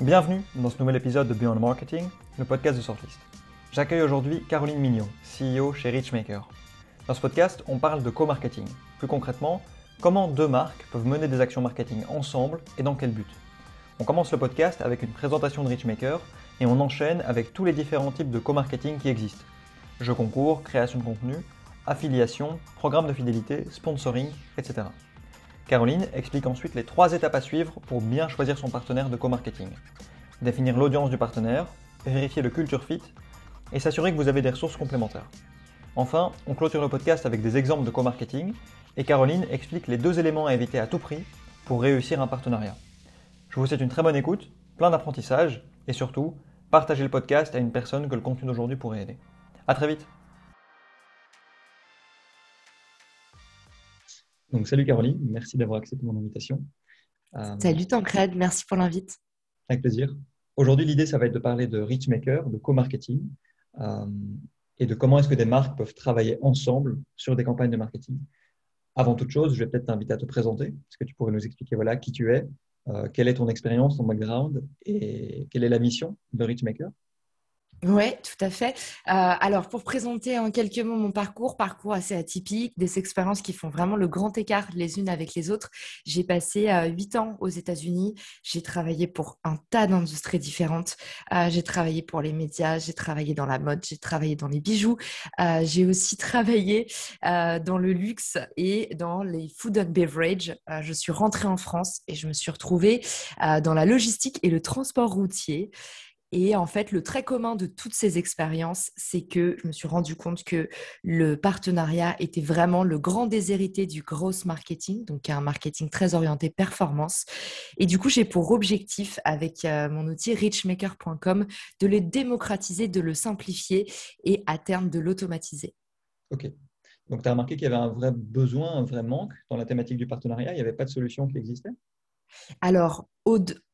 Bienvenue dans ce nouvel épisode de Beyond Marketing, le podcast de Sortlist. J'accueille aujourd'hui Caroline Mignon, CEO chez Richmaker. Dans ce podcast, on parle de co-marketing. Plus concrètement, comment deux marques peuvent mener des actions marketing ensemble et dans quel but. On commence le podcast avec une présentation de Richmaker et on enchaîne avec tous les différents types de co-marketing qui existent. Jeux concours, création de contenu, affiliation, programme de fidélité, sponsoring, etc. Caroline explique ensuite les trois étapes à suivre pour bien choisir son partenaire de co-marketing. Définir l'audience du partenaire, vérifier le culture fit et s'assurer que vous avez des ressources complémentaires. Enfin, on clôture le podcast avec des exemples de co-marketing et Caroline explique les deux éléments à éviter à tout prix pour réussir un partenariat. Je vous souhaite une très bonne écoute, plein d'apprentissage et surtout, partagez le podcast à une personne que le contenu d'aujourd'hui pourrait aider. A très vite Donc, salut Caroline, merci d'avoir accepté mon invitation. Euh, salut Tancred, merci pour l'invite. Avec plaisir. Aujourd'hui, l'idée, ça va être de parler de Richmaker, de co-marketing euh, et de comment est-ce que des marques peuvent travailler ensemble sur des campagnes de marketing. Avant toute chose, je vais peut-être t'inviter à te présenter. Est-ce que tu pourrais nous expliquer voilà, qui tu es, euh, quelle est ton expérience, ton background et quelle est la mission de Richmaker oui, tout à fait. Euh, alors, pour présenter en quelques mots mon parcours, parcours assez atypique, des expériences qui font vraiment le grand écart les unes avec les autres. J'ai passé euh, huit ans aux États-Unis. J'ai travaillé pour un tas d'industries différentes. Euh, j'ai travaillé pour les médias, j'ai travaillé dans la mode, j'ai travaillé dans les bijoux. j'ai aussi travaillé dans le luxe et dans les food and beverage. je suis rentrée en France et je me suis retrouvée dans la logistique et le transport routier. Et en fait, le trait commun de toutes ces expériences, c'est que je me suis rendu compte que le partenariat était vraiment le grand déshérité du gross marketing, donc un marketing très orienté performance. Et du coup, j'ai pour objectif, avec euh, mon outil richmaker.com, de le démocratiser, de le simplifier et à terme de l'automatiser. OK. Donc, tu as remarqué qu'il y avait un vrai besoin, un vrai manque dans la thématique du partenariat? Il n'y avait pas de solution qui existait? Alors,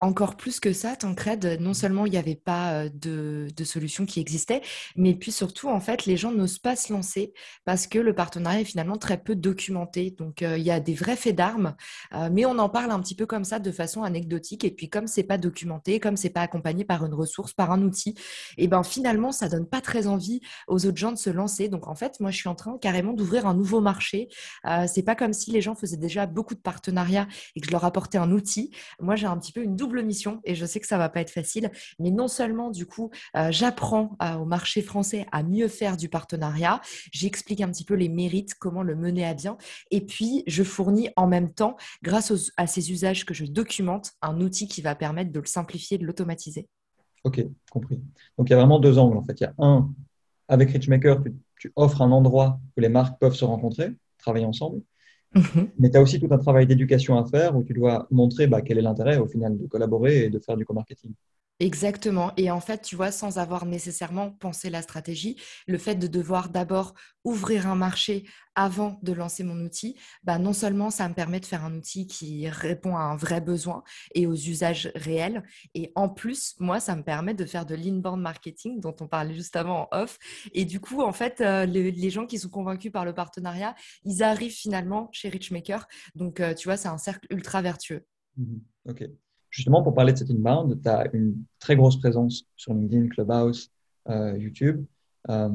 encore plus que ça, Tancred, non seulement il n'y avait pas euh, de, solution qui existait, mais puis surtout, en fait, les gens n'osent pas se lancer parce que le partenariat est finalement très peu documenté. Donc, euh, il y a des vrais faits d'armes, euh, mais on en parle un petit peu comme ça, de façon anecdotique. Et puis, comme c'est pas documenté, comme c'est pas accompagné par une ressource, par un outil, et eh ben finalement, ça donne pas très envie aux autres gens de se lancer. Donc, en fait, moi, je suis en train carrément d'ouvrir un nouveau marché. c'est pas comme si les gens faisaient déjà beaucoup de partenariats et que je leur apportais un outil. Moi, j'ai un petit peu une double mission et je sais que ça va pas être facile. Mais non seulement, du coup, euh, j'apprends euh, au marché français à mieux faire du partenariat, j'explique un petit peu les mérites, comment le mener à bien. Et puis, je fournis en même temps, grâce à ces usages que je documente, un outil qui va permettre de le simplifier, de l'automatiser. Ok, compris. Donc, il y a vraiment deux angles en fait. Il y a un, avec Richmaker, tu offres un endroit où les marques peuvent se rencontrer, travailler ensemble. Mhm. Mais tu as aussi tout un travail d'éducation à faire où tu dois montrer bah, quel est l'intérêt au final de collaborer et de faire du co-marketing. Exactement. Et en fait, tu vois, sans avoir nécessairement pensé la stratégie, le fait de devoir d'abord ouvrir un marché avant de lancer mon outil, bah non seulement ça me permet de faire un outil qui répond à un vrai besoin et aux usages réels, et en plus, moi, ça me permet de faire de l'inbound marketing dont on parlait juste avant en off. Et du coup, en fait, euh, les, gens qui sont convaincus par le partenariat, ils arrivent finalement chez Richmaker. Donc, euh, tu vois, c'est un cercle ultra vertueux. Mmh ok. Justement, pour parler de cette inbound, tu as une très grosse présence sur LinkedIn, Clubhouse, euh, YouTube. Euh,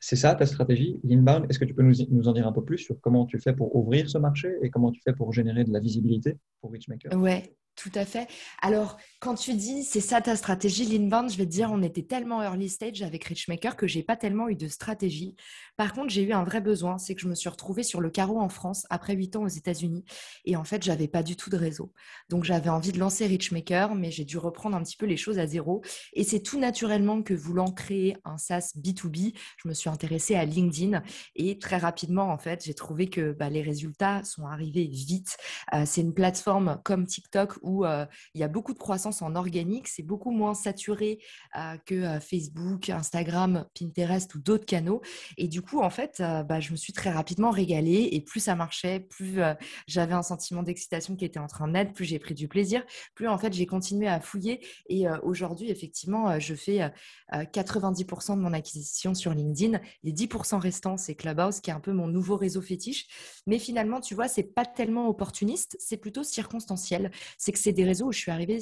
c'est ça ta stratégie, l'inbound Est-ce que tu peux nous, en dire un peu plus sur comment tu fais pour ouvrir ce marché et comment tu fais pour générer de la visibilité pour Richmaker Ouais, tout à fait. Alors, quand tu dis c'est ça ta stratégie, l'inbound, je vais te dire, on était tellement early stage avec Richmaker que j'ai pas tellement eu de stratégie. Par contre, j'ai eu un vrai besoin, c'est que je me suis retrouvée sur le carreau en France après huit ans aux États-Unis et en fait, j'avais pas du tout de réseau. Donc, j'avais envie de lancer Richmaker, mais j'ai dû reprendre un petit peu les choses à zéro. Et c'est tout naturellement que voulant créer un SaaS B2B, je me suis intéressée à LinkedIn et très rapidement, en fait, j'ai trouvé que bah, les résultats sont arrivés vite. Euh, c'est une plateforme comme TikTok où euh, il y a beaucoup de croissance en organique, c'est beaucoup moins saturé euh, que euh, Facebook, Instagram, Pinterest ou d'autres canaux. Et du coup, en fait, bah, je me suis très rapidement régalée et plus ça marchait, plus j'avais un sentiment d'excitation qui était en train d'être, plus j'ai pris du plaisir, plus en fait j'ai continué à fouiller. Et aujourd'hui, effectivement, je fais 90% de mon acquisition sur LinkedIn. Les 10% restants, c'est Clubhouse qui est un peu mon nouveau réseau fétiche. Mais finalement, tu vois, c'est pas tellement opportuniste, c'est plutôt circonstanciel. C'est que c'est des réseaux où je suis arrivée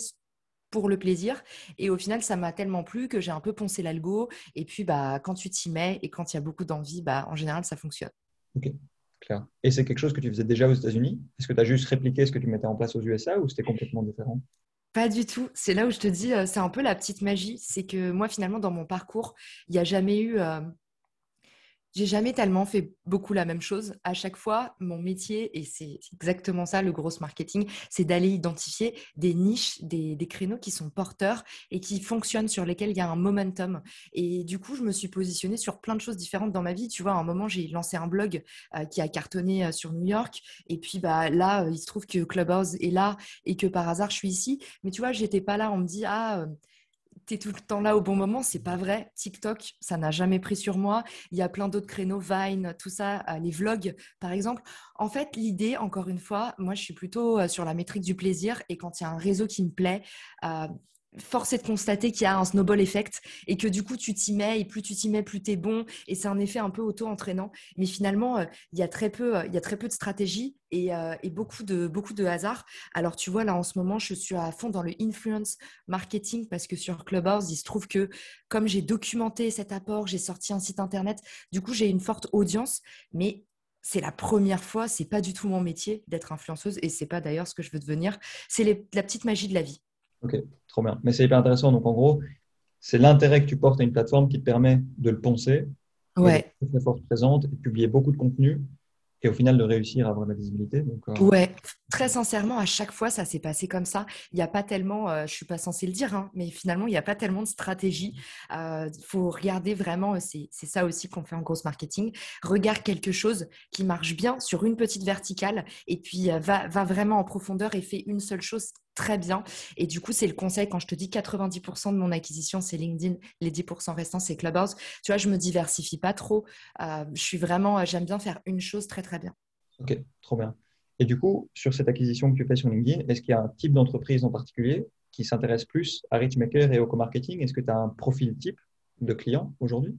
pour le plaisir. Et au final, ça m'a tellement plu que j'ai un peu poncé l'algo. Et puis, bah, quand tu t'y mets et quand il y a beaucoup d'envie, bah, en général, ça fonctionne. Ok, clair. Et c'est quelque chose que tu faisais déjà aux États-Unis? Est-ce que tu as juste répliqué ce que tu mettais en place aux USA ou c'était complètement différent? Pas du tout. C'est là où je te dis, euh, c'est un peu la petite magie. C'est que moi, finalement, dans mon parcours, il n'y a jamais eu euh, j'ai jamais tellement fait beaucoup la même chose. À chaque fois, mon métier, et c'est exactement ça le gros marketing, c'est d'aller identifier des niches, des, créneaux qui sont porteurs et qui fonctionnent, sur lesquels il y a un momentum. Et du coup, je me suis positionnée sur plein de choses différentes dans ma vie. Tu vois, à un moment, j'ai lancé un blog euh, qui a cartonné euh, sur New York. Et puis bah, là, euh, il se trouve que Clubhouse est là et que par hasard, je suis ici. Mais tu vois, j'étais pas là. On me dit, ah tu es tout le temps là au bon moment, c'est pas vrai. TikTok, ça n'a jamais pris sur moi. Il y a plein d'autres créneaux, Vine, tout ça, euh, les vlogs, par exemple. En fait, l'idée, encore une fois, moi, je suis plutôt euh, sur la métrique du plaisir et quand il y a un réseau qui me plaît, euh, force est de constater qu'il y a un snowball effect et que du coup tu t'y mets et plus tu t'y mets plus tu es bon et c'est un effet un peu auto-entraînant mais finalement euh, il y a très peu euh, il y a très peu de stratégie et, euh, et, beaucoup de beaucoup de hasard alors tu vois là en ce moment je suis à fond dans le influence marketing parce que sur Clubhouse il se trouve que comme j'ai documenté cet apport j'ai sorti un site internet du coup j'ai une forte audience mais c'est la première fois, c'est pas du tout mon métier d'être influenceuse et c'est pas d'ailleurs ce que je veux devenir. C'est la petite magie de la vie. Ok, trop bien. Mais c'est hyper intéressant. Donc, en gros, c'est l'intérêt que tu portes à une plateforme qui te permet de le poncer, ouais. très forte présente et de publier beaucoup de contenu et au final de réussir à avoir de la visibilité. Donc, euh, Ouais, très sincèrement, à chaque fois, ça s'est passé comme ça. Il n'y a pas tellement, je euh, je suis pas censée le dire, hein, mais finalement, il n'y a pas tellement de stratégie. Il euh, faut regarder vraiment, c'est ça aussi qu'on fait en grosse marketing. Regarde quelque chose qui marche bien sur une petite verticale et puis va, va vraiment en profondeur et fait une seule chose très bien. Et du coup, c'est le conseil quand je te dis 90% de mon acquisition, c'est LinkedIn, les 10% restants, c'est Clubhouse. Tu vois, je me diversifie pas trop. Euh, je suis vraiment, euh, j'aime bien faire une chose très, très bien. Ok, trop bien. Et du coup, sur cette acquisition que tu fais sur LinkedIn, est-ce qu'il y a un type d'entreprise en particulier qui s'intéresse plus à Richmaker et au co-marketing? Est-ce que tu as un profil type de client aujourd'hui?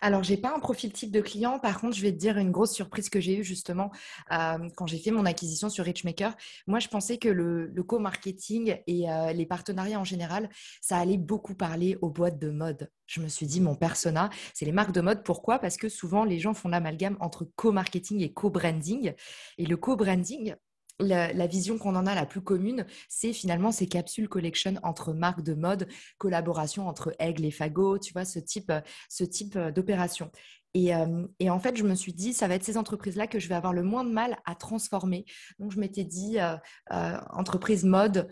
Alors, je n'ai pas un profil type de client. Par contre, je vais te dire une grosse surprise que j'ai eue justement euh, quand j'ai fait mon acquisition sur Richmaker. Moi, je pensais que le, co-marketing et euh, les partenariats en général, ça allait beaucoup parler aux boîtes de mode. Je me suis dit, mon persona, c'est les marques de mode. Pourquoi? Parce que souvent, les gens font l'amalgame entre co-marketing et co-branding. Et le co-branding, la, vision qu'on en a la plus commune, c'est finalement ces capsules collection entre marques de mode, collaboration entre Aigle et Fago, tu vois, ce type, ce type euh, d'opération. Et, euh, et, en fait, je me suis dit, ça va être ces entreprises-là que je vais avoir le moins de mal à transformer. Donc, je m'étais dit, euh, entreprise mode,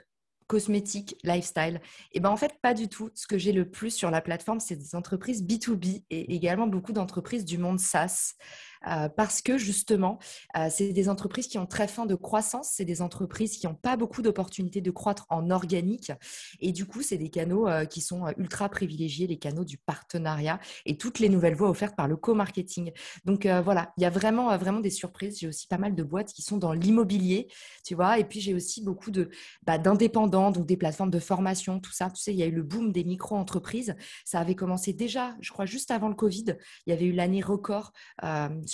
cosmétique, lifestyle. Et ben en fait, pas du tout. Ce que j'ai le plus sur la plateforme, c'est des entreprises B2B et également beaucoup d'entreprises du monde SaaS. Euh, parce que justement, euh, c'est des entreprises qui ont très faim de croissance, c'est des entreprises qui n'ont pas beaucoup d'opportunités de croître en organique. Et du coup, c'est des canaux euh, qui sont ultra privilégiés, les canaux du partenariat et toutes les nouvelles voies offertes par le co-marketing. Donc voilà, il y a vraiment, vraiment des surprises. J'ai aussi pas mal de boîtes qui sont dans l'immobilier, tu vois. Et puis j'ai aussi beaucoup de, bah, d'indépendants, donc des plateformes de formation, tout ça. Tu sais, il y a eu le boom des micro-entreprises. Ça avait commencé déjà, je crois, juste avant le Covid. Il y avait eu l'année record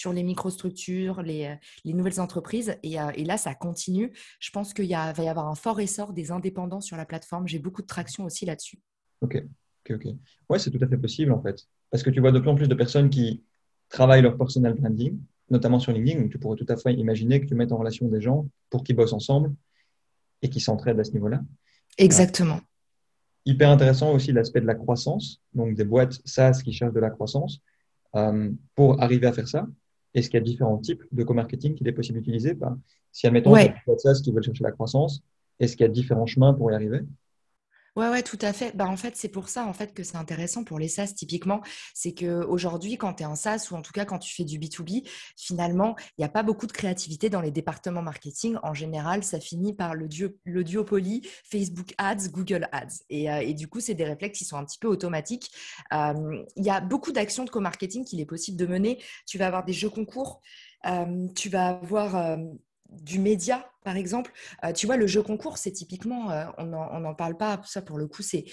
sur les microstructures, les, euh, les nouvelles entreprises. Euh, et, là, ça continue. Je pense qu'il va y avoir un fort essor des indépendants sur la plateforme. J'ai beaucoup de traction aussi là-dessus. Ok, ok, ok. Ouais, c'est tout à fait possible en fait. Parce que tu vois de plus en plus de personnes qui travaillent leur personal branding, notamment sur LinkedIn. Tu pourrais tout à fait imaginer que tu mettes en relation des gens pour qu'ils bossent ensemble et qui s'entraident à ce niveau-là. Exactement. hyper intéressant aussi l'aspect de la croissance, donc des boîtes SaaS qui cherchent de la croissance. Euh, pour arriver à faire ça, est-ce qu'il y a différents types de co-marketing qu'il est possible d'utiliser? Bah, Si, admettons, ouais. ça, qui veulent chercher la croissance, est-ce qu'il y a différents chemins pour y arriver? Ouais, ouais, tout à fait. Bah, en fait, c'est pour ça en fait que c'est intéressant pour les SaaS typiquement. C'est qu'aujourd'hui, quand tu es un SaaS ou en tout cas quand tu fais du B2B, finalement, il n'y a pas beaucoup de créativité dans les départements marketing. En général, ça finit par le, le duopoly Facebook Ads, Google Ads. Et, euh, du coup, c'est des réflexes qui sont un petit peu automatiques. Euh, il y a beaucoup d'actions de co-marketing qu'il est possible de mener. Tu vas avoir des jeux concours. Euh, tu vas avoir du média, par exemple. Euh, tu vois, le jeu concours, c'est typiquement, euh, on n'en parle pas, ça pour le coup, c'est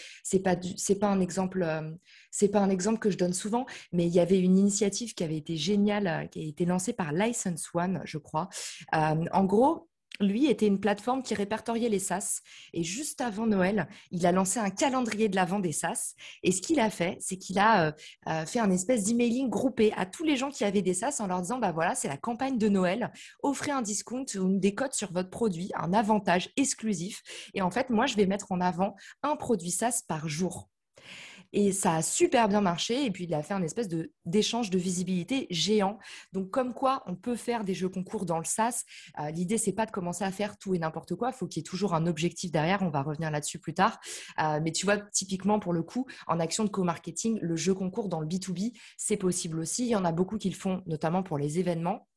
pas pas un exemple, euh, c'est pas un exemple que je donne souvent, mais il y avait une initiative qui avait été géniale, qui a été lancée par License One, je crois. en gros, lui, était une plateforme qui répertoriait les SaaS. Et juste avant Noël, il a lancé un calendrier de la vente des SaaS. Et ce qu'il a fait, c'est qu'il a euh, euh, fait un espèce d'emailing groupé à tous les gens qui avaient des SaaS en leur disant, bah voilà, c'est la campagne de Noël, offrez un discount ou des codes sur votre produit, un avantage exclusif. Et en fait, moi, je vais mettre en avant un produit SaaS par jour. Et ça a super bien marché. Et puis, il a fait un espèce d'échange de, visibilité géant. Donc, comme quoi, on peut faire des jeux concours dans le SaaS. Euh, L'idée, c'est pas de commencer à faire tout et n'importe quoi. Il faut qu'il y ait toujours un objectif derrière. On va revenir là-dessus plus tard. Euh, mais tu vois, typiquement, pour le coup, en action de co-marketing, le jeu concours dans le B2B, c'est possible aussi. Il y en a beaucoup qui le font, notamment pour les événements.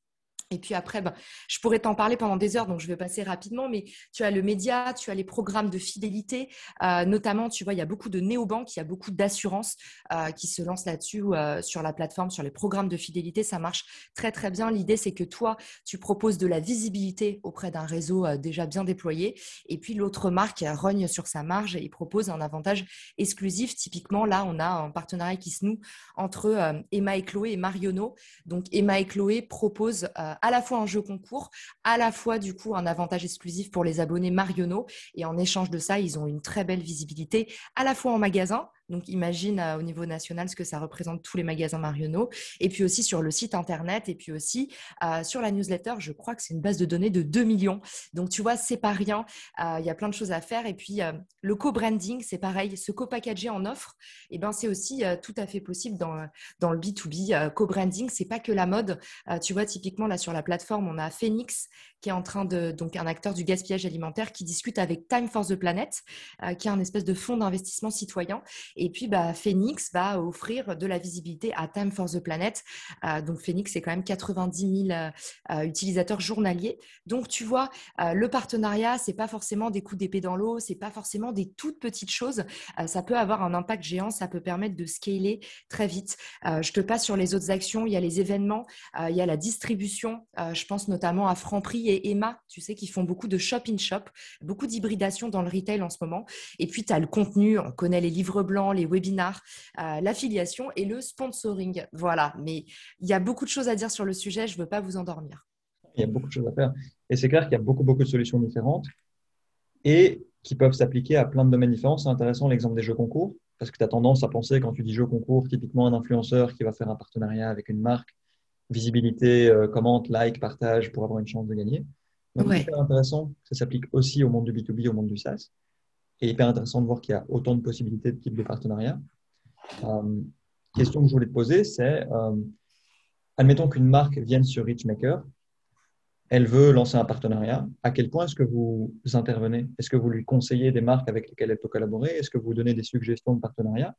Et puis après, ben, je pourrais t'en parler pendant des heures, donc je vais passer rapidement, mais tu as le média, tu as les programmes de fidélité, euh, notamment, tu vois, il y a beaucoup de néobanques, il y a beaucoup d'assurances euh, qui se lancent là-dessus euh, sur la plateforme, sur les programmes de fidélité, ça marche très très bien. L'idée, c'est que toi, tu proposes de la visibilité auprès d'un réseau déjà bien déployé, et puis l'autre marque rogne sur sa marge et propose un avantage exclusif. Typiquement, là, on a un partenariat qui se noue entre Emma et Chloé et Mariono. Donc, Emma et Chloé proposent à la fois un jeu concours, à la fois du coup un avantage exclusif pour les abonnés Marionneau. Et en échange de ça, ils ont une très belle visibilité à la fois en magasin, donc, imagine euh, au niveau national ce que ça représente tous les magasins Marionneau. Et puis aussi sur le site internet et puis aussi euh, sur la newsletter, je crois que c'est une base de données de 2 millions. Donc, tu vois, c'est pas rien. Euh, il y a plein de choses à faire. Et puis, le co-branding, c'est pareil. Se co-packager en offre, eh ben, c'est aussi tout à fait possible dans, dans le B2B. co-branding, c'est pas que la mode. tu vois, typiquement, là, sur la plateforme, on a Phoenix qui est en train de, donc un acteur du gaspillage alimentaire qui discute avec Time for the Planet, qui est un espèce de fonds d'investissement citoyen. Puis, bah, Phoenix va offrir de la visibilité à Time for the Planet. Euh, donc, Phoenix, c'est quand même 90 000 euh, euh, utilisateurs journaliers. Donc, tu vois, le partenariat, c'est pas forcément des coups d'épée dans l'eau, c'est pas forcément des toutes petites choses. ça peut avoir un impact géant, ça peut permettre de scaler très vite. je te passe sur les autres actions. Il y a les événements, il y a la distribution. je pense notamment à Franprix et Emma, tu sais, qui font beaucoup de shop-in-shop, beaucoup d'hybridation dans le retail en ce moment. Et puis, tu as le contenu, on connaît les livres blancs les webinars, euh, l'affiliation et le sponsoring. Voilà, mais il y a beaucoup de choses à dire sur le sujet, je ne veux pas vous endormir. Il y a beaucoup de choses à faire. Et c'est clair qu'il y a beaucoup, beaucoup de solutions différentes et qui peuvent s'appliquer à plein de domaines différents. C'est intéressant l'exemple des jeux concours, parce que tu as tendance à penser, quand tu dis jeux concours, typiquement un influenceur qui va faire un partenariat avec une marque, visibilité, euh, commente, like, partage pour avoir une chance de gagner. Donc, c'est hyper intéressant. Ça s'applique aussi au monde du B2B, au monde du SaaS et hyper intéressant de voir qu'il y a autant de possibilités de type de partenariat. Euh, question que je voulais te poser, c'est euh, admettons qu'une marque vienne sur Richmaker, elle veut lancer un partenariat. À quel point est-ce que vous intervenez? Est-ce que vous lui conseillez des marques avec lesquelles elle peut collaborer? Est-ce que vous donnez des suggestions de partenariat?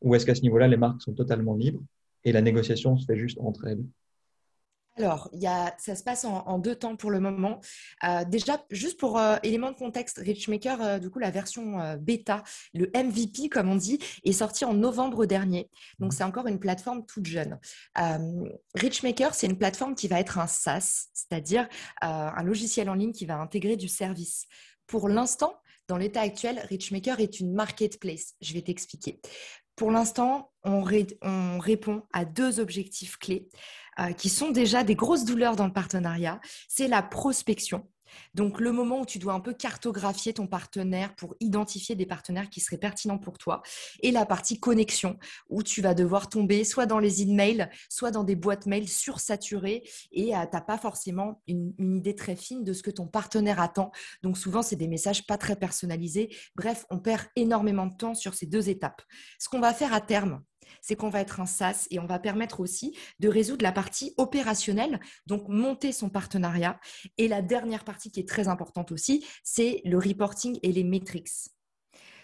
Ou est-ce qu'à ce niveau-là, les marques sont totalement libres et la négociation se fait juste entre elles? Alors, il y a, ça se passe en, deux temps pour le moment. Euh, déjà, juste pour euh, élément de contexte, Richmaker, euh, du coup, la version bêta, le MVP, comme on dit, est sorti en novembre dernier. Donc, c'est encore une plateforme toute jeune. Richmaker, c'est une plateforme qui va être un SaaS, c'est-à-dire un logiciel en ligne qui va intégrer du service. Pour l'instant, dans l'état actuel, Richmaker est une marketplace. Je vais t'expliquer. Pour l'instant, on, on répond à deux objectifs clés. Euh, qui sont déjà des grosses douleurs dans le partenariat, c'est la prospection. Donc le moment où tu dois un peu cartographier ton partenaire pour identifier des partenaires qui seraient pertinents pour toi, et la partie connexion, où tu vas devoir tomber soit dans les emails, soit dans des boîtes mail sursaturées, et euh, tu n'as pas forcément une, une, idée très fine de ce que ton partenaire attend. Donc souvent, c'est des messages pas très personnalisés. Bref, on perd énormément de temps sur ces deux étapes. Ce qu'on va faire à terme, c'est qu'on va être un SaaS et on va permettre aussi de résoudre la partie opérationnelle, donc monter son partenariat. Et la dernière partie qui est très importante aussi, c'est le reporting et les metrics.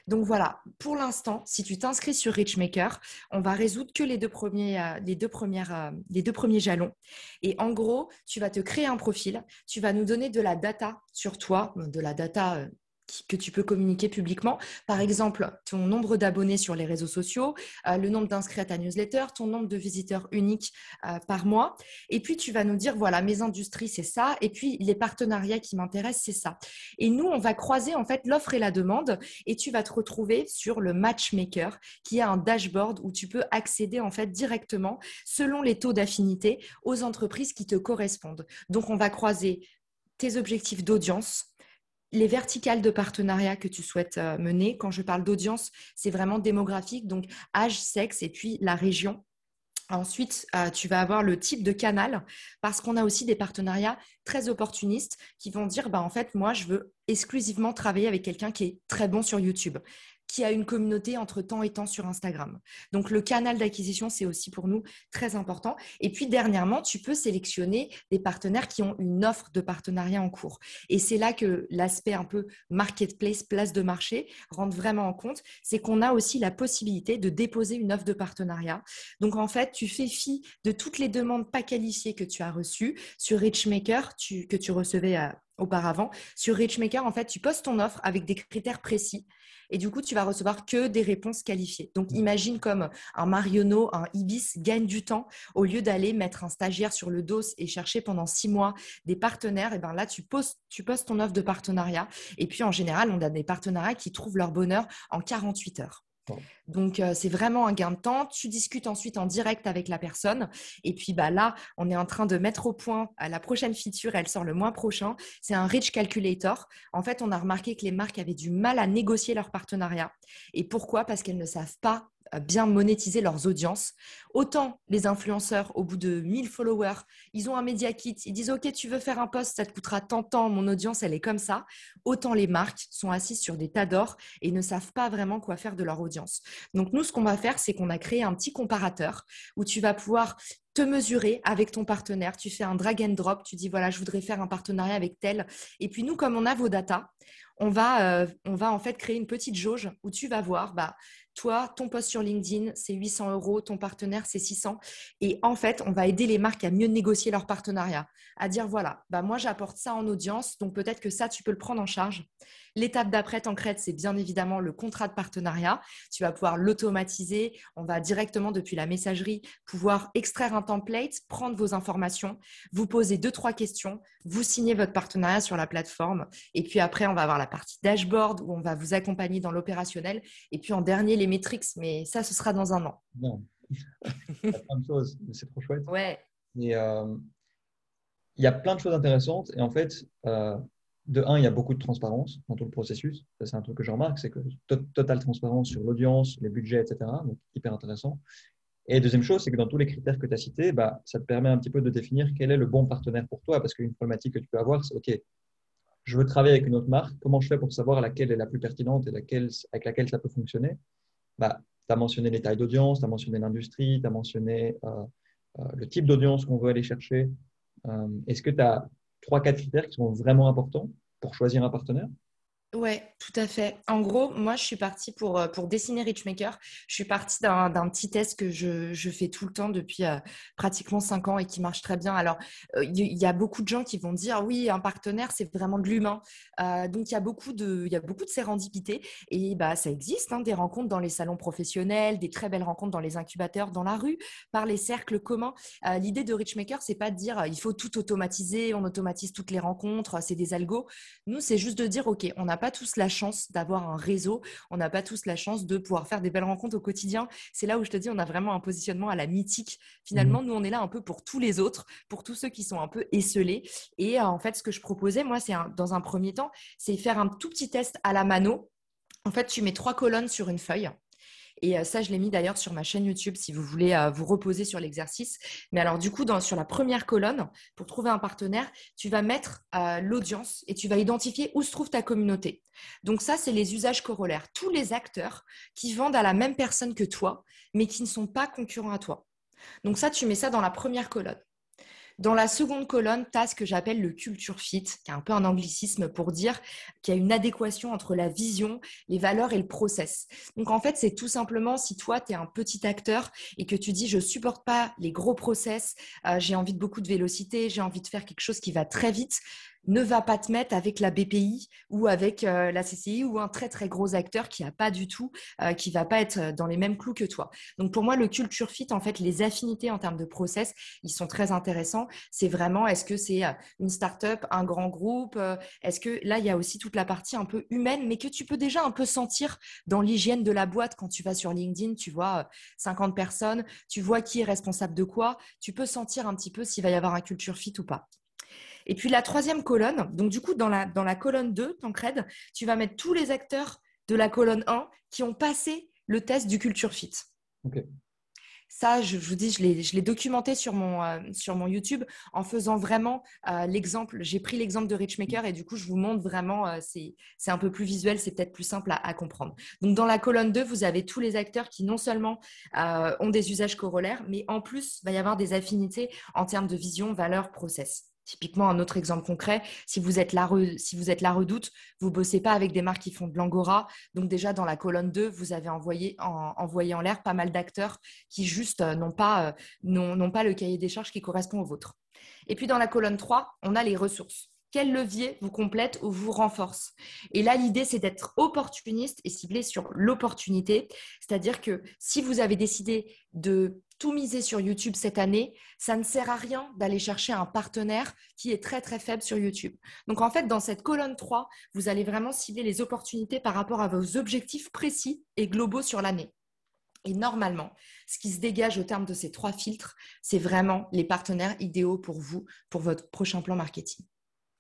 Donc voilà, pour l'instant, si tu t'inscris sur Richmaker, on va résoudre que les deux premiers, euh, les euh, les deux premiers jalons. Et en gros, tu vas te créer un profil, tu vas nous donner de la data sur toi, de la data euh, que tu peux communiquer publiquement. Par exemple, ton nombre d'abonnés sur les réseaux sociaux, euh, le nombre d'inscrits à ta newsletter, ton nombre de visiteurs uniques euh, par mois. Et puis, tu vas nous dire, voilà, mes industries, c'est ça. Et puis, les partenariats qui m'intéressent, c'est ça. Et nous, on va croiser en fait l'offre et la demande. Et tu vas te retrouver sur le matchmaker, qui est un dashboard où tu peux accéder en fait directement, selon les taux d'affinité, aux entreprises qui te correspondent. Donc, on va croiser tes objectifs d'audience, les verticales de partenariat que tu souhaites euh, mener. Quand je parle d'audience, c'est vraiment démographique, donc âge, sexe et puis la région. Ensuite, euh, tu vas avoir le type de canal parce qu'on a aussi des partenariats très opportunistes qui vont dire bah, en fait, moi, je veux exclusivement travailler avec quelqu'un qui est très bon sur YouTube qui a une communauté entre temps et temps sur Instagram. Donc le canal d'acquisition, c'est aussi pour nous très important. Et puis dernièrement, tu peux sélectionner des partenaires qui ont une offre de partenariat en cours. Et c'est là que l'aspect un peu marketplace, place de marché, rentre vraiment en compte. C'est qu'on a aussi la possibilité de déposer une offre de partenariat. Donc en fait, tu fais fi de toutes les demandes pas qualifiées que tu as reçues sur Richmaker que tu recevais à, auparavant. Sur Richmaker, en fait, tu postes ton offre avec des critères précis et du coup, tu vas recevoir que des réponses qualifiées. Donc, imagine comme un Marionneau, un Ibis gagne du temps au lieu d'aller mettre un stagiaire sur le dos et chercher pendant six mois des partenaires. Et ben là, tu postes, tu postes ton offre de partenariat. Et puis, en général, on a des partenariats qui trouvent leur bonheur en 48 heures. Donc, euh, c'est vraiment un gain de temps. Tu discutes ensuite en direct avec la personne. Et puis, bah, là, on est en train de mettre au point la prochaine feature. Elle sort le mois prochain. C'est un Rich Calculator. En fait, on a remarqué que les marques avaient du mal à négocier leur partenariat. Et pourquoi? Parce qu'elles ne savent pas bien monétiser leurs audiences. Autant les influenceurs, au bout de 1000 followers, ils ont un média kit, ils disent OK, tu veux faire un post, ça te coûtera tant de temps, mon audience, elle est comme ça. Autant les marques sont assises sur des tas d'or et ne savent pas vraiment quoi faire de leur audience. Donc nous, ce qu'on va faire, c'est qu'on a créé un petit comparateur où tu vas pouvoir te mesurer avec ton partenaire. Tu fais un drag and drop, tu dis voilà, je voudrais faire un partenariat avec tel. Et puis nous, comme on a vos datas, on va, euh, on va en fait créer une petite jauge où tu vas voir, bah, toi, ton post sur LinkedIn, c'est 800 euros, ton partenaire, c'est 600. Et en fait, on va aider les marques à mieux négocier leur partenariat, à dire, voilà, bah, moi, j'apporte ça en audience, donc peut-être que ça, tu peux le prendre en charge. L'étape d'après, Tancred, c'est bien évidemment le contrat de partenariat. Tu vas pouvoir l'automatiser. On va directement depuis la messagerie pouvoir extraire un template, prendre vos informations, vous poser deux, trois questions, vous signez votre partenariat sur la plateforme. Et puis après, on va avoir la partie dashboard où on va vous accompagner dans l'opérationnel. Et puis en dernier, les métriques. Mais ça, ce sera dans un an. Non. Plein de choses. C'est trop chouette. Ouais. Et, euh, il y a plein de choses intéressantes. Et en fait, euh, de un, il y a beaucoup de transparence dans tout le processus. Ça, c'est un truc que je remarque, c'est que totale transparence sur l'audience, les budgets, etc. Donc, hyper intéressant. Et deuxième chose, c'est que dans tous les critères que tu as cités, bah, ça te permet un petit peu de définir quel est le bon partenaire pour toi. Parce qu'une problématique que tu peux avoir, c'est OK, je veux travailler avec une autre marque. Comment je fais pour savoir laquelle est la plus pertinente et avec laquelle ça peut fonctionner? Bah, Tu as mentionné les tailles d'audience, tu as mentionné l'industrie, tu as mentionné euh, euh, le type d'audience qu'on veut aller chercher. Euh, est-ce que tu as trois, quatre critères qui sont vraiment importants pour choisir un partenaire? Ouais, tout à fait. En gros, moi, je suis partie pour, euh, pour dessiner Richmaker. Je suis partie d'un petit test que je, je, fais tout le temps depuis euh, pratiquement cinq ans et qui marche très bien. Alors, euh, il y, a beaucoup de gens qui vont dire oui, un partenaire, c'est vraiment de l'humain. donc, il y a beaucoup de, il y a beaucoup de sérendipité et bah, ça existe, hein, des rencontres dans les salons professionnels, des très belles rencontres dans les incubateurs, dans la rue, par les cercles communs. L'idée de Richmaker, c'est pas de dire il faut tout automatiser, on automatise toutes les rencontres, c'est des algos. Nous, c'est juste de dire ok, on a pas tous la chance d'avoir un réseau, on n'a pas tous la chance de pouvoir faire des belles rencontres au quotidien. C'est là où je te dis, on a vraiment un positionnement à la mythique. Finalement, mmh. nous, on est là un peu pour tous les autres, pour tous ceux qui sont un peu esselés. Et euh, en fait, ce que je proposais, moi, c'est dans un premier temps, c'est faire un tout petit test à la mano. En fait, tu mets trois colonnes sur une feuille. Et euh, ça, je l'ai mis d'ailleurs sur ma chaîne YouTube si vous voulez euh, vous reposer sur l'exercice. Mais alors, du coup, sur la première colonne, pour trouver un partenaire, tu vas mettre euh, l'audience et tu vas identifier où se trouve ta communauté. Donc ça, c'est les usages corollaires. Tous les acteurs qui vendent à la même personne que toi, mais qui ne sont pas concurrents à toi. Donc ça, tu mets ça dans la première colonne. Dans la seconde colonne, tu as ce que j'appelle le culture fit, qui est un peu un anglicisme pour dire qu'il y a une adéquation entre la vision, les valeurs et le process. Donc en fait, c'est tout simplement si toi, tu es un petit acteur et que tu dis je supporte pas les gros process, euh, j'ai envie de beaucoup de vélocité, j'ai envie de faire quelque chose qui va très vite, ne va pas te mettre avec la BPI ou avec euh, la CCI ou un très très gros acteur qui a pas du tout, euh, qui va pas être dans les mêmes clous que toi. Donc pour moi, le culture fit, en fait, les affinités en termes de process, ils sont très intéressants. C'est vraiment, est-ce que c'est euh, une start-up, un grand groupe Est-ce que là, il y a aussi toute la partie un peu humaine, mais que tu peux déjà un peu sentir dans l'hygiène de la boîte quand tu vas sur LinkedIn, tu vois 50 personnes, tu vois qui est responsable de quoi, tu peux sentir un petit peu s'il va y avoir un culture fit ou pas. Et puis la troisième colonne, donc du coup, dans la, dans la colonne 2, Tancred, tu vas mettre tous les acteurs de la colonne 1 qui ont passé le test du Culture Fit. Ça, je, vous dis, je l'ai documenté sur mon, euh, sur mon YouTube en faisant vraiment euh, l'exemple. J'ai pris l'exemple de Richmaker et du coup, je vous montre vraiment, euh, c'est un peu plus visuel, c'est peut-être plus simple à, à, comprendre. Donc, dans la colonne 2, vous avez tous les acteurs qui non seulement ont des usages corollaires, mais en plus, il va y avoir des affinités en termes de vision, valeur, process. Typiquement, un autre exemple concret, si vous êtes la, redoute, vous bossez pas avec des marques qui font de l'angora. Donc déjà, dans la colonne 2, vous avez envoyé en, envoyé en l'air pas mal d'acteurs qui juste euh, n'ont pas, euh, n'ont pas le cahier des charges qui correspond au vôtre. Et puis dans la colonne 3, on a les ressources quel levier vous complète ou vous renforce? Et là, l'idée, c'est d'être opportuniste et ciblé sur l'opportunité. C'est-à-dire que si vous avez décidé de tout miser sur YouTube cette année, ça ne sert à rien d'aller chercher un partenaire qui est très très faible sur YouTube. Donc en fait, dans cette colonne 3, vous allez vraiment cibler les opportunités par rapport à vos objectifs précis et globaux sur l'année. Et normalement, ce qui se dégage au terme de ces trois filtres, c'est vraiment les partenaires idéaux pour vous, pour votre prochain plan marketing.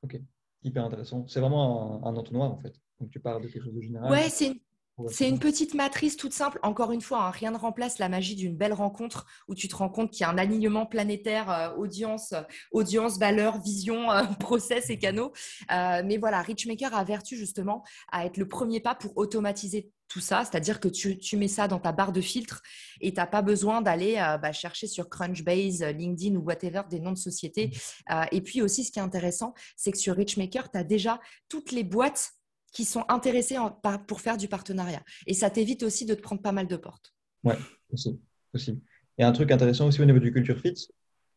Ok, hyper intéressant. C'est vraiment un, entonnoir en fait. Donc tu parles de quelque chose de général. Ouais, c'est une c'est une petite matrice toute simple. Encore une fois, hein, rien ne remplace la magie d'une belle rencontre où tu te rends compte qu'il y a un alignement planétaire, euh, audience, audience, valeur, vision, euh, process et canaux. Euh, mais voilà, Richmaker a vertu justement à être le premier pas pour automatiser tout ça, c'est-à-dire que tu, mets ça dans ta barre de filtre et tu n'as pas besoin d'aller bah, chercher sur Crunchbase, LinkedIn ou whatever des noms de sociétés. Mmh. et puis aussi, ce qui est intéressant, c'est que sur Richmaker, tu as déjà toutes les boîtes qui sont intéressés pour faire du partenariat. Et ça t'évite aussi de te prendre pas mal de portes. Ouais, aussi, aussi. Et un truc intéressant aussi au niveau du culture fit,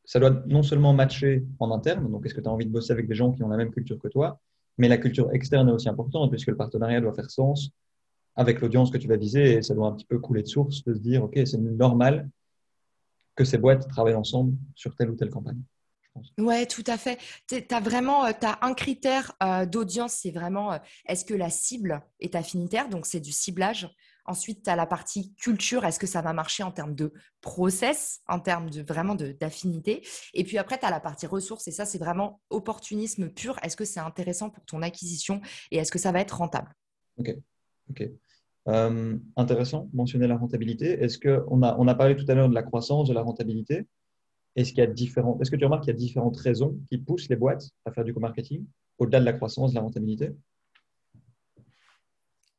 ça doit non seulement matcher en interne, donc est-ce que tu as envie de bosser avec des gens qui ont la même culture que toi, mais la culture externe est aussi importante puisque le partenariat doit faire sens avec l'audience que tu vas viser et ça doit un petit peu couler de source de se dire, OK, c'est normal que ces boîtes travaillent ensemble sur telle ou telle campagne. Ouais, tout à fait. Tu as vraiment euh, as un critère euh, d'audience, c'est vraiment euh, est-ce que la cible est affinitaire, donc c'est du ciblage. Ensuite, tu as la partie culture, est-ce que ça va marcher en termes de process, en termes de vraiment d'affinité? Et puis après, tu as la partie ressources, et ça, c'est vraiment opportunisme pur. Est-ce que c'est intéressant pour ton acquisition et est-ce que ça va être rentable? Ok, ok. intéressant, mentionner la rentabilité. Est-ce qu'on a, on a parlé tout à l'heure de la croissance, de la rentabilité est-ce qu'il y a différentes, est-ce que tu remarques qu'il y a différentes raisons qui poussent les boîtes à faire du co-marketing au-delà de la croissance, de la rentabilité?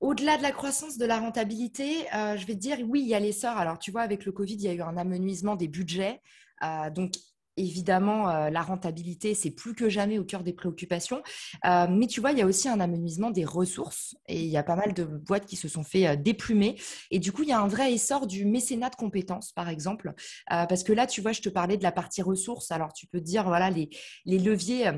Au-delà de la croissance de la rentabilité, euh, je vais te dire, oui, il y a l'essor. Alors, tu vois, avec le Covid, il y a eu un amenuisement des budgets. Euh, donc, évidemment, euh, la rentabilité, c'est plus que jamais au cœur des préoccupations. Euh, mais tu vois, il y a aussi un amenuisement des ressources et il y a pas mal de boîtes qui se sont fait euh, déplumer. Et du coup, il y a un vrai essor du mécénat de compétences, par exemple. parce que là, tu vois, je te parlais de la partie ressources. Alors, tu peux dire, voilà, les leviers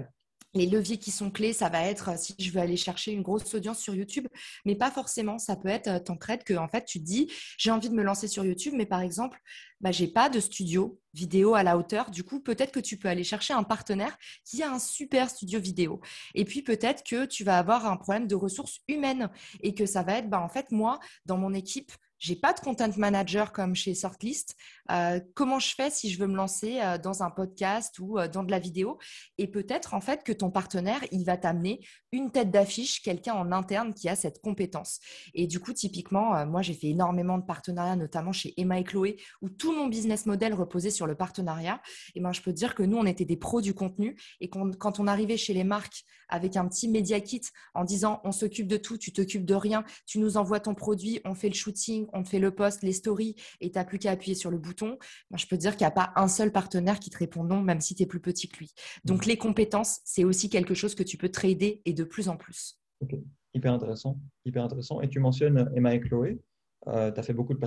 les leviers qui sont clés, ça va être euh, si je veux aller chercher une grosse audience sur YouTube, mais pas forcément. Ça peut être euh, tant crête que en fait tu te dis j'ai envie de me lancer sur YouTube, mais par exemple, bah, j'ai pas de studio vidéo à la hauteur. Du coup, peut-être que tu peux aller chercher un partenaire qui a un super studio vidéo. Et puis peut-être que tu vas avoir un problème de ressources humaines et que ça va être bah, en fait moi dans mon équipe j'ai pas de content manager comme chez Sortlist. Euh, comment je fais si je veux me lancer euh, dans un podcast ou euh, dans de la vidéo? Et peut-être en fait que ton partenaire, il va t'amener une tête d'affiche, quelqu'un en interne qui a cette compétence. Et du coup, typiquement, moi, j'ai fait énormément de partenariats, notamment chez Emma et Chloé, où tout mon business model reposait sur le partenariat. Et ben, je peux te dire que nous, on était des pros du contenu. Et quand on arrivait chez les marques avec un petit media kit en disant on s'occupe de tout, tu t'occupes de rien, tu nous envoies ton produit, on fait le shooting, on te fait le post, les stories et tu plus qu'à appuyer sur le bouton, ben, je peux te dire qu'il n'y a pas un seul partenaire qui te répond non, même si tu es plus petit que lui. Donc, mmh. les compétences, c'est aussi quelque chose que tu peux trader et de plus en plus. Ok, hyper intéressant. Hyper intéressant. Et tu mentionnes Emma et Chloé. Euh, tu as fait beaucoup de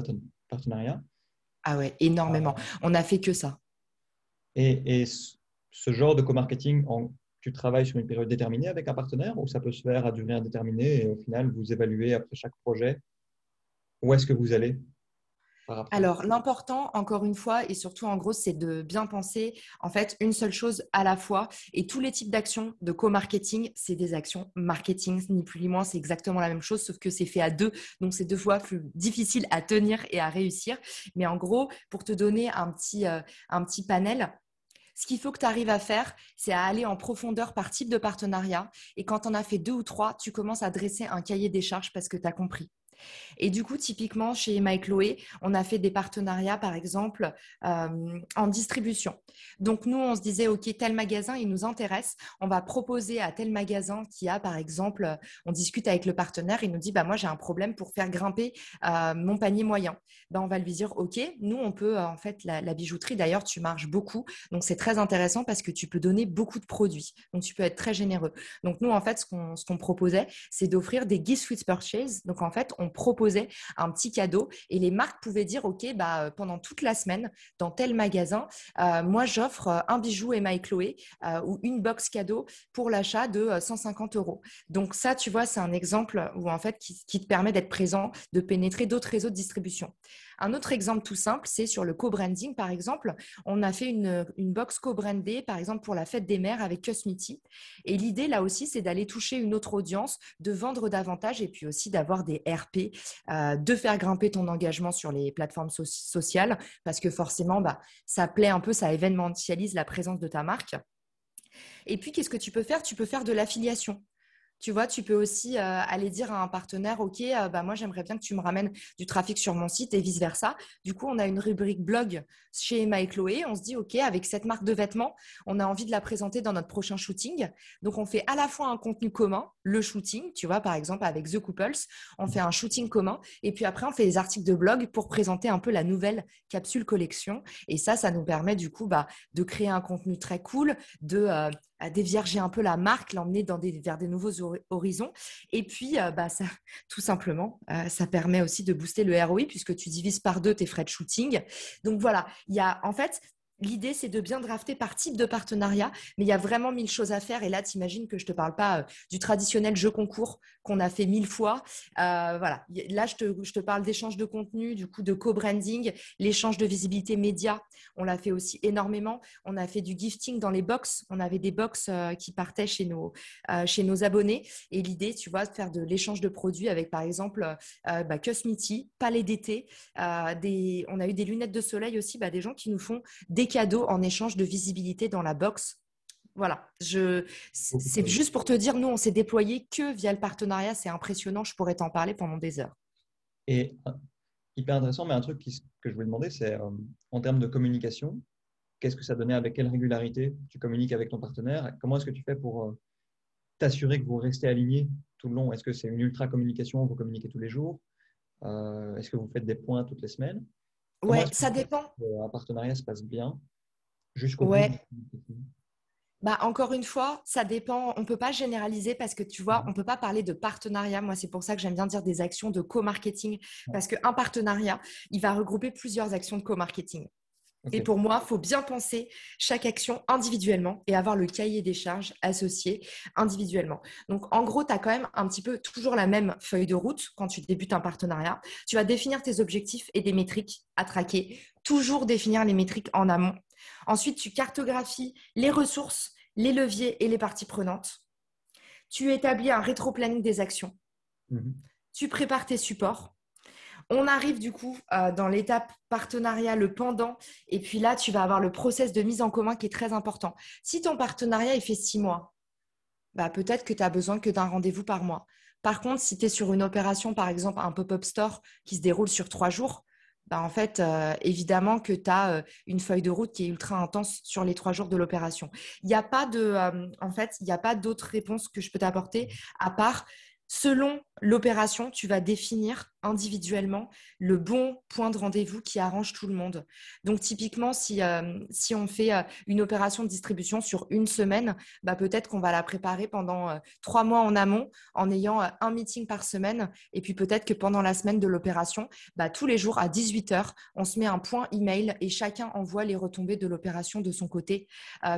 partenariats. Ah ouais, énormément. Euh, On n'a fait que ça. Et, et ce genre de co-marketing, tu travailles sur une période déterminée avec un partenaire ou ça peut se faire à durée indéterminée et au final, vous évaluez après chaque projet où est-ce que vous allez? Alors, l'important, encore une fois, et surtout en gros, c'est de bien penser en fait une seule chose à la fois. Et tous les types d'actions de co-marketing, c'est des actions marketing, ni plus ni moins, c'est exactement la même chose, sauf que c'est fait à deux. Donc, c'est deux fois plus difficile à tenir et à réussir. Mais en gros, pour te donner un petit, euh, panel, Ce qu'il faut que tu arrives à faire, c'est à aller en profondeur par type de partenariat. Et quand on a fait deux ou trois, tu commences à dresser un cahier des charges parce que tu as compris. Et du coup, typiquement, chez Mike Chloé, on a fait des partenariats, par exemple, euh, en distribution. Donc, nous, on se disait, OK, tel magasin, il nous intéresse. On va proposer à tel magasin qui a, par exemple, on discute avec le partenaire, il nous dit, bah, moi, j'ai un problème pour faire grimper euh, mon panier moyen. Ben, on va lui dire, OK, nous, on peut, euh, en fait, la, bijouterie, d'ailleurs, tu marches beaucoup. Donc, c'est très intéressant parce que tu peux donner beaucoup de produits. Donc, tu peux être très généreux. Donc, nous, en fait, ce qu'on proposait, c'est d'offrir des gift with purchase. Donc, en fait, on proposait un petit cadeau et les marques pouvaient dire ok bah euh, pendant toute la semaine dans tel magasin euh, moi j'offre euh, un bijou Emma et Chloé ou une box cadeau pour l'achat de 150 euros. Donc ça tu vois c'est un exemple où en fait qui, qui te permet d'être présent de pénétrer d'autres réseaux de distribution un autre exemple tout simple, c'est sur le co-branding, par exemple. On a fait une, box co-brandée, par exemple, pour la fête des mères avec Cosmiti. Et l'idée, là aussi, c'est d'aller toucher une autre audience, de vendre davantage et puis aussi d'avoir des RP, euh, de faire grimper ton engagement sur les plateformes sociales, parce que forcément, bah, ça plaît un peu, ça événementialise la présence de ta marque. Et puis, qu'est-ce que tu peux faire? Tu peux faire de l'affiliation. Tu vois, tu peux aussi euh, aller dire à un partenaire, OK, euh, bah, moi, j'aimerais bien que tu me ramènes du trafic sur mon site et vice-versa. Du coup, on a une rubrique blog chez Emma. On se dit, OK, avec cette marque de vêtements, on a envie de la présenter dans notre prochain shooting. Donc, on fait à la fois un contenu commun, le shooting, tu vois, par exemple, avec The Couples, on fait un shooting commun. Et puis après, on fait des articles de blog pour présenter un peu la nouvelle capsule collection. Et ça, ça nous permet du coup bah, de créer un contenu très cool, de euh, à dévierger un peu la marque, l'emmener dans des, vers des nouveaux horizons. Et puis, euh, bah, tout simplement, euh, ça permet aussi de booster le ROI puisque tu divises par deux tes frais de shooting. Donc voilà, il y a en fait L'idée, c'est de bien drafter par type de partenariat, mais il y a vraiment mille choses à faire. Et là, t'imagines que je te parle pas euh, du traditionnel jeu concours qu'on a fait mille fois. Euh, voilà. Là, je te, parle d'échange de contenu, du coup, de co-branding, l'échange de visibilité média. On l'a fait aussi énormément. On a fait du gifting dans les box. On avait des box euh, qui partaient chez nos, chez nos abonnés. Et l'idée, tu vois, de faire de l'échange de produits avec, par exemple, bah, Cosmiti, Palais d'été. On a eu des lunettes de soleil aussi, bah, des gens qui nous font des cadeaux en échange de visibilité dans la box. Voilà, je... c'est juste pour te dire, nous, on s'est déployé que via le partenariat. C'est impressionnant, je pourrais t'en parler pendant des heures. Et euh, hyper intéressant, mais un truc que je voulais demander, c'est euh, en termes de communication, qu'est-ce que ça donnait Avec quelle régularité tu communiques avec ton partenaire? Comment est-ce que tu fais pour euh, t'assurer que vous restez aligné tout le long? Est-ce que c'est une ultra communication Vous communiquez tous les jours? Est-ce que vous faites des points toutes les semaines? Ouais, ça dépend. Un partenariat se passe bien jusqu'au ouais. Bah, encore une fois, ça dépend. On ne peut pas généraliser parce que tu vois, on ne peut pas parler de partenariat. Moi, c'est pour ça que j'aime bien dire des actions de co-marketing parce qu'un partenariat, il va regrouper plusieurs actions de co-marketing. Et pour moi, il faut bien penser chaque action individuellement et avoir le cahier des charges associé individuellement. Donc, en gros, tu as quand même un petit peu toujours la même feuille de route quand tu débutes un partenariat. Tu vas définir tes objectifs et des métriques à traquer. Toujours définir les métriques en amont. Ensuite, tu cartographies les ressources, les leviers et les parties prenantes. Tu établis un rétro-planning des actions. Mhm. Tu prépares tes supports on arrive du coup euh, dans l'étape partenariat, le pendant, et puis là, tu vas avoir le process de mise en commun qui est très important. Si ton partenariat, il fait six mois, bah, peut-être que tu as besoin que d'un rendez-vous par mois. Par contre, si tu es sur une opération, par exemple, un pop-up store qui se déroule sur trois jours, bah, en fait, euh, évidemment que tu as euh, une feuille de route qui est ultra intense sur les trois jours de l'opération. Il n'y a pas de, en fait, il n'y a pas d'autre réponse que je peux t'apporter à part selon l'opération, tu vas définir individuellement le bon point de rendez-vous qui arrange tout le monde. Donc typiquement, si, euh, on fait euh, une opération de distribution sur une semaine, bah, peut-être qu'on va la préparer pendant euh, trois mois en amont en ayant un meeting par semaine. Et puis peut-être que pendant la semaine de l'opération, bah, tous les jours à 18h, on se met un point email et chacun envoie les retombées de l'opération de son côté.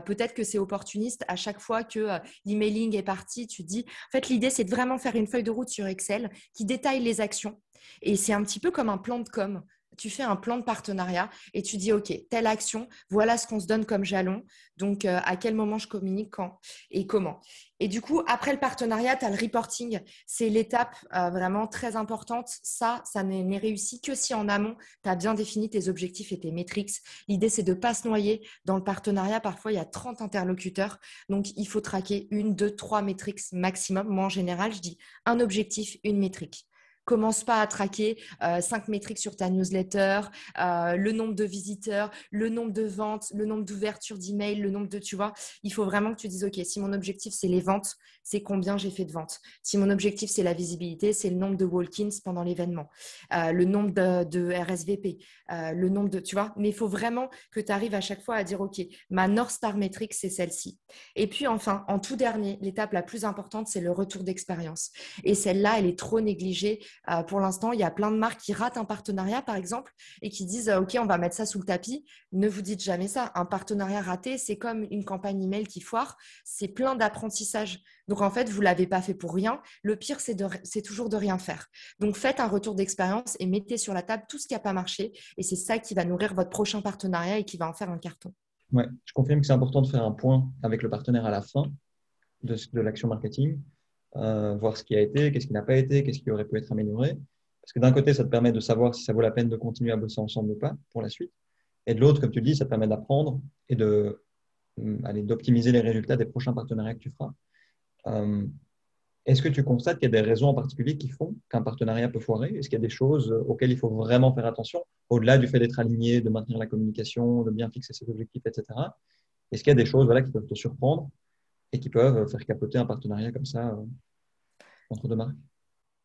peut-être que c'est opportuniste à chaque fois que l'emailing est parti, tu dis, en fait l'idée c'est de vraiment faire une feuille de route sur Excel qui détaille les actions et c'est un petit peu comme un plan de com. tu fais un plan de partenariat et tu dis, OK, telle action, voilà ce qu'on se donne comme jalon. Donc, euh, à quel moment je communique, quand et comment. Et du coup, après le partenariat, tu as le reporting. C'est l'étape euh, vraiment très importante. Ça, ça n'est réussi que si en amont, tu as bien défini tes objectifs et tes métriques. L'idée, c'est de ne pas se noyer. Dans le partenariat, parfois, il y a 30 interlocuteurs. Donc, il faut traquer une, deux, trois métriques maximum. Moi, en général, je dis un objectif, une métrique. Commence pas à traquer euh, cinq métriques sur ta newsletter, euh, le nombre de visiteurs, le nombre de ventes, le nombre d'ouvertures d'emails, le nombre de, tu vois. Il faut vraiment que tu dises, OK, si mon objectif, c'est les ventes, c'est combien j'ai fait de ventes. Si mon objectif, c'est la visibilité, c'est le nombre de walk-ins pendant l'événement, euh, le nombre de, RSVP, le nombre de, tu vois. Mais il faut vraiment que tu arrives à chaque fois à dire, OK, ma North Star métrique, c'est celle-ci. Et puis enfin, en tout dernier, l'étape la plus importante, c'est le retour d'expérience. Et celle-là, elle est trop négligée euh, pour l'instant, il y a plein de marques qui ratent un partenariat, par exemple, et qui disent OK, on va mettre ça sous le tapis. Ne vous dites jamais ça. Un partenariat raté, c'est comme une campagne email qui foire. C'est plein d'apprentissage. Donc en fait, vous l'avez pas fait pour rien. Le pire, c'est toujours de rien faire. Donc faites un retour d'expérience et mettez sur la table tout ce qui n'a pas marché. Et c'est ça qui va nourrir votre prochain partenariat et qui va en faire un carton. Ouais, je confirme que c'est important de faire un point avec le partenaire à la fin de, de l'action marketing euh, voir ce qui a été, qu'est-ce qui n'a pas été, qu'est-ce qui aurait pu être amélioré. Parce que d'un côté, ça te permet de savoir si ça vaut la peine de continuer à bosser ensemble ou pas pour la suite. Et de l'autre, comme tu dis, ça permet d'apprendre et de, hum, d'optimiser les résultats des prochains partenariats que tu feras. Euh, est-ce que tu constates qu'il y a des raisons en particulier qui font qu'un partenariat peut foirer? Est-ce qu'il y a des choses auxquelles il faut vraiment faire attention, au-delà du fait d'être aligné, de maintenir la communication, de bien fixer ses objectifs, etc. Est-ce qu'il y a des choses voilà, qui peuvent te surprendre et qui peuvent faire capoter un partenariat comme ça euh, entre deux marques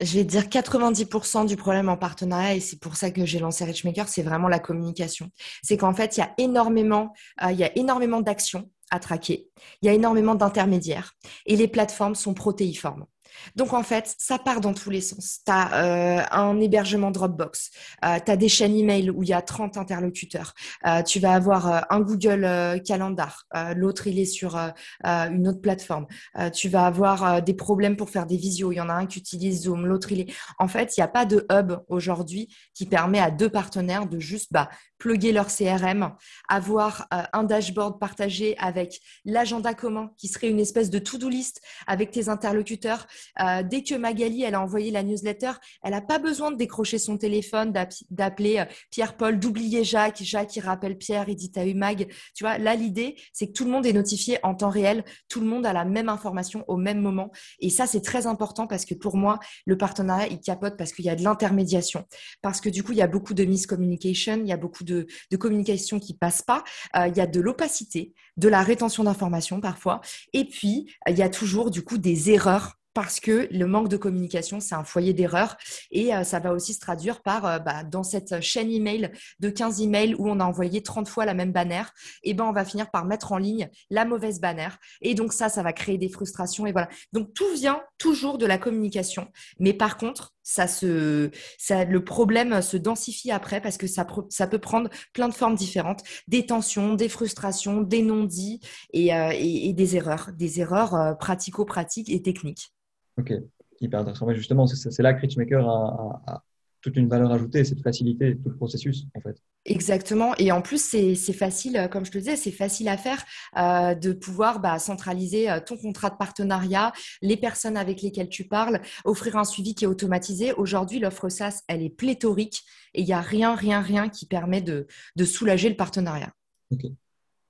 je vais dire 90% du problème en partenariat, et c'est pour ça que j'ai lancé Richmaker, c'est vraiment la communication. C'est qu'en fait, il y a énormément, euh, il y a énormément d'actions à traquer, il y a énormément d'intermédiaires, et les plateformes sont protéiformes. Donc en fait, ça part dans tous les sens. Tu as euh, un hébergement Dropbox, euh, tu as des chaînes email où il y a 30 interlocuteurs, euh, tu vas avoir un Google Calendar, l'autre il est sur une autre plateforme, tu vas avoir des problèmes pour faire des visios, il y en a un qui utilise Zoom, l'autre il est... En fait, il n'y a pas de hub aujourd'hui qui permet à deux partenaires de juste bah, plugger leur CRM, avoir un dashboard partagé avec l'agenda commun qui serait une espèce de to-do list avec tes interlocuteurs, euh, dès que Magali, elle a envoyé la newsletter, elle n'a pas besoin de décrocher son téléphone, d'appeler euh, Pierre-Paul, d'oublier Jacques, Jacques qui rappelle Pierre, il dit t'as eu Mag. Tu vois, là, l'idée, c'est que tout le monde est notifié en temps réel, tout le monde a la même information au même moment. Et ça, c'est très important parce que pour moi, le partenariat, il capote parce qu'il y a de l'intermédiation. Parce que du coup, il y a beaucoup de miscommunication, il y a beaucoup de, communication qui passe pas, euh, il y a de l'opacité, de la rétention d'informations parfois. Et puis, il y a toujours du coup des erreurs parce que le manque de communication, c'est un foyer d'erreur et euh, ça va aussi se traduire par euh, bah, dans cette chaîne email de 15 emails où on a envoyé 30 fois la même bannière, et eh ben on va finir par mettre en ligne la mauvaise bannière et donc ça ça va créer des frustrations et voilà. Donc tout vient toujours de la communication, mais par contre, ça se ça le problème se densifie après parce que ça ça peut prendre plein de formes différentes, des tensions, des frustrations, des non-dits et, euh, et, des erreurs, des erreurs pratico-pratiques et techniques. Ok, hyper intéressant. Mais justement, c'est là que Richmaker a, a, toute une valeur ajoutée, c'est de faciliter tout le processus, en fait. Exactement. Et en plus, c'est facile, euh, comme je te disais, c'est facile à faire euh, de pouvoir bah, centraliser euh, ton contrat de partenariat, les personnes avec lesquelles tu parles, offrir un suivi qui est automatisé. Aujourd'hui, l'offre SaaS, elle est pléthorique et il n'y a rien, rien, rien qui permet de, de soulager le partenariat. Ok,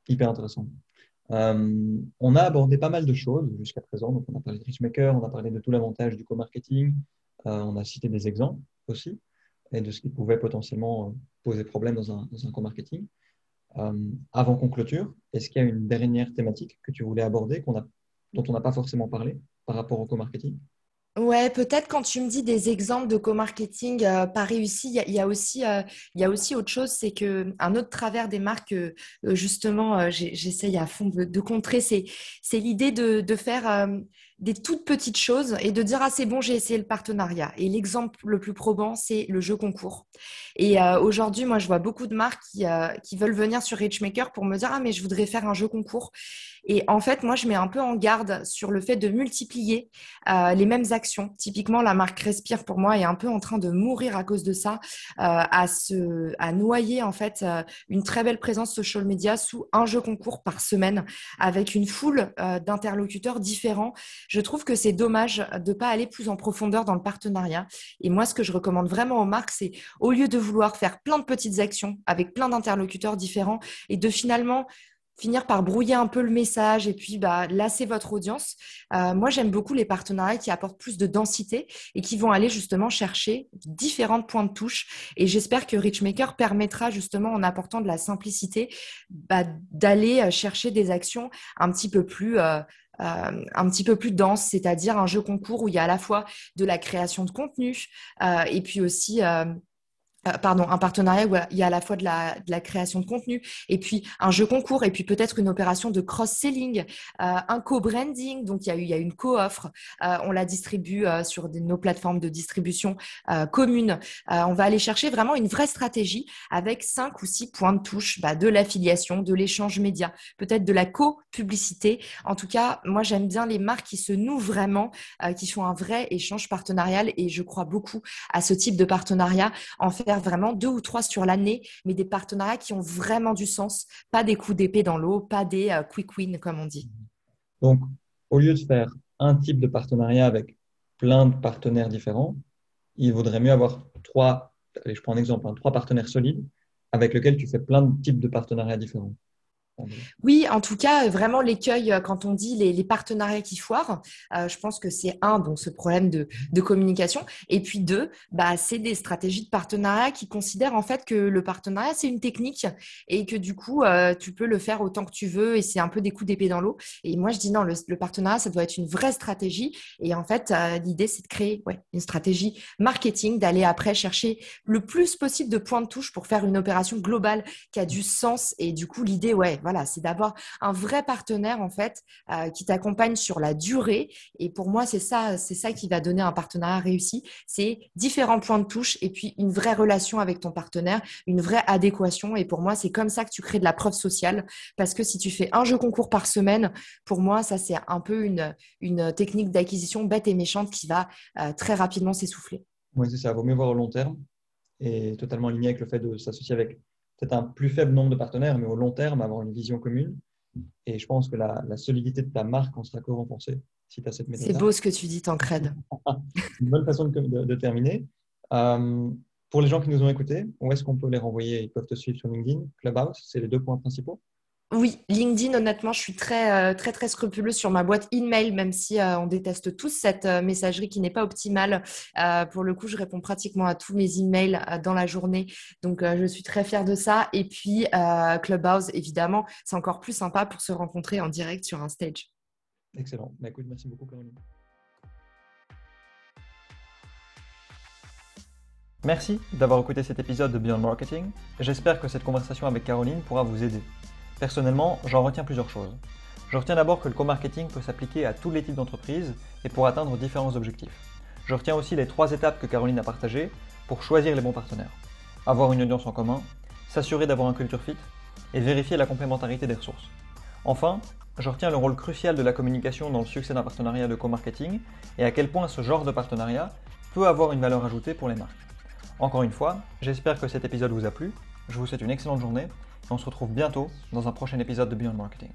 hyper intéressant. Euh, on a abordé pas mal de choses jusqu'à présent. Donc, on a parlé de Richmaker, on a parlé de tout l'avantage du co-marketing, euh, on a cité des exemples aussi et de ce qui pouvait potentiellement euh, poser problème dans un, dans un co-marketing. avant qu'on clôture, est-ce qu'il y a une dernière thématique que tu voulais aborder dont on n'a pas forcément parlé par rapport au co-marketing Ouais, peut-être quand tu me dis des exemples de co-marketing euh, pas réussis, il y, a aussi, euh, y a aussi autre chose, c'est que un autre travers des marques, euh, justement, j'essaye à fond de, contrer, c'est, c'est l'idée de, de faire des toutes petites choses et de dire ah c'est bon j'ai essayé le partenariat. Et l'exemple le plus probant c'est le jeu concours. Et euh, aujourd'hui moi je vois beaucoup de marques qui, euh, veulent venir sur Richmaker pour me dire ah mais je voudrais faire un jeu concours. Et en fait moi je mets un peu en garde sur le fait de multiplier euh, les mêmes actions. Typiquement la marque Respire pour moi est un peu en train de mourir à cause de ça à à noyer en fait une très belle présence social media sous un jeu concours par semaine avec une foule d'interlocuteurs différents je trouve que c'est dommage de ne pas aller plus en profondeur dans le partenariat. Et moi, ce que je recommande vraiment aux marques, c'est au lieu de vouloir faire plein de petites actions avec plein d'interlocuteurs différents et de finalement finir par brouiller un peu le message et puis bah, lasser votre audience. Euh, moi, j'aime beaucoup les partenariats qui apportent plus de densité et qui vont aller justement chercher différents points de touche. Et j'espère que Richmaker permettra justement, en apportant de la simplicité, bah, d'aller euh, chercher des actions un petit peu plus... Euh, euh, un petit peu plus dense, c'est-à-dire un jeu concours où il y a à la fois de la création de contenu euh, et puis aussi euh, pardon, un partenariat où il y a à la fois de la, création de contenu et puis un jeu concours et puis peut-être une opération de cross-selling, euh, un co-branding. Donc, il y a, eu, une co-offre. Euh, on la distribue sur nos plateformes de distribution communes. on va aller chercher vraiment une vraie stratégie avec cinq ou six points de touche bah, de l'affiliation, de l'échange média, peut-être de la co-publicité. En tout cas, moi, j'aime bien les marques qui se nouent vraiment, qui font un vrai échange partenarial et je crois beaucoup à ce type de partenariat. En fait, vraiment deux ou trois sur l'année, mais des partenariats qui ont vraiment du sens, pas des coups d'épée dans l'eau, pas des euh, quick wins comme on dit. Donc, au lieu de faire un type de partenariat avec plein de partenaires différents, il vaudrait mieux avoir trois, allez, je prends un exemple, hein, trois partenaires solides avec lesquels tu fais plein de types de partenariats différents. Oui, en tout cas, vraiment l'écueil euh, quand on dit les, partenariats qui foirent, euh, je pense que c'est un, donc ce problème de, communication, et puis deux, bah, c'est des stratégies de partenariat qui considèrent en fait que le partenariat c'est une technique et que du coup euh, tu peux le faire autant que tu veux et c'est un peu des coups d'épée dans l'eau. Et moi je dis non, le, partenariat ça doit être une vraie stratégie. Et en fait l'idée c'est de créer ouais, une stratégie marketing, d'aller après chercher le plus possible de points de touche pour faire une opération globale qui a du sens. Et du coup l'idée ouais voilà, c'est d'avoir un vrai partenaire en fait euh, qui t'accompagne sur la durée. Et pour moi, c'est ça, c'est ça qui va donner un partenariat réussi. C'est différents points de touche et puis une vraie relation avec ton partenaire, une vraie adéquation. Et pour moi, c'est comme ça que tu crées de la preuve sociale. Parce que si tu fais un jeu concours par semaine, pour moi, ça c'est un peu une, technique d'acquisition bête et méchante qui va euh, très rapidement s'essouffler. Oui, c'est ça. Vaut mieux voir au long terme et totalement aligné avec le fait de s'associer avec peut-être un plus faible nombre de partenaires, mais au long terme, avoir une vision commune. Et je pense que la, solidité de ta marque en sera que renforcée si tu as cette méthode. C'est beau ce que tu dis, Tancred. une bonne façon de, terminer. Euh, pour les gens qui nous ont écoutés, où est-ce qu'on peut les renvoyer? Ils peuvent te suivre sur LinkedIn, Clubhouse, c'est les deux points principaux. Oui, LinkedIn, honnêtement, je suis très, euh, très, très scrupuleuse sur ma boîte email, même si euh, on déteste tous cette euh, messagerie qui n'est pas optimale. pour le coup, je réponds pratiquement à tous mes emails dans la journée. Donc, je suis très fière de ça. Et puis, Clubhouse, évidemment, c'est encore plus sympa pour se rencontrer en direct sur un stage. Excellent. Bah, merci beaucoup, Caroline. Merci d'avoir écouté cet épisode de Beyond Marketing. J'espère que cette conversation avec Caroline pourra vous aider. Personnellement, j'en retiens plusieurs choses. Je retiens d'abord que le co-marketing peut s'appliquer à tous les types d'entreprises et pour atteindre différents objectifs. Je retiens aussi les trois étapes que Caroline a partagées pour choisir les bons partenaires. Avoir une audience en commun, s'assurer d'avoir un culture fit et vérifier la complémentarité des ressources. Enfin, je retiens le rôle crucial de la communication dans le succès d'un partenariat de co-marketing et à quel point ce genre de partenariat peut avoir une valeur ajoutée pour les marques. Encore une fois, j'espère que cet épisode vous a plu. Je vous souhaite une excellente journée on se retrouve bientôt dans un prochain épisode de Beyond Marketing.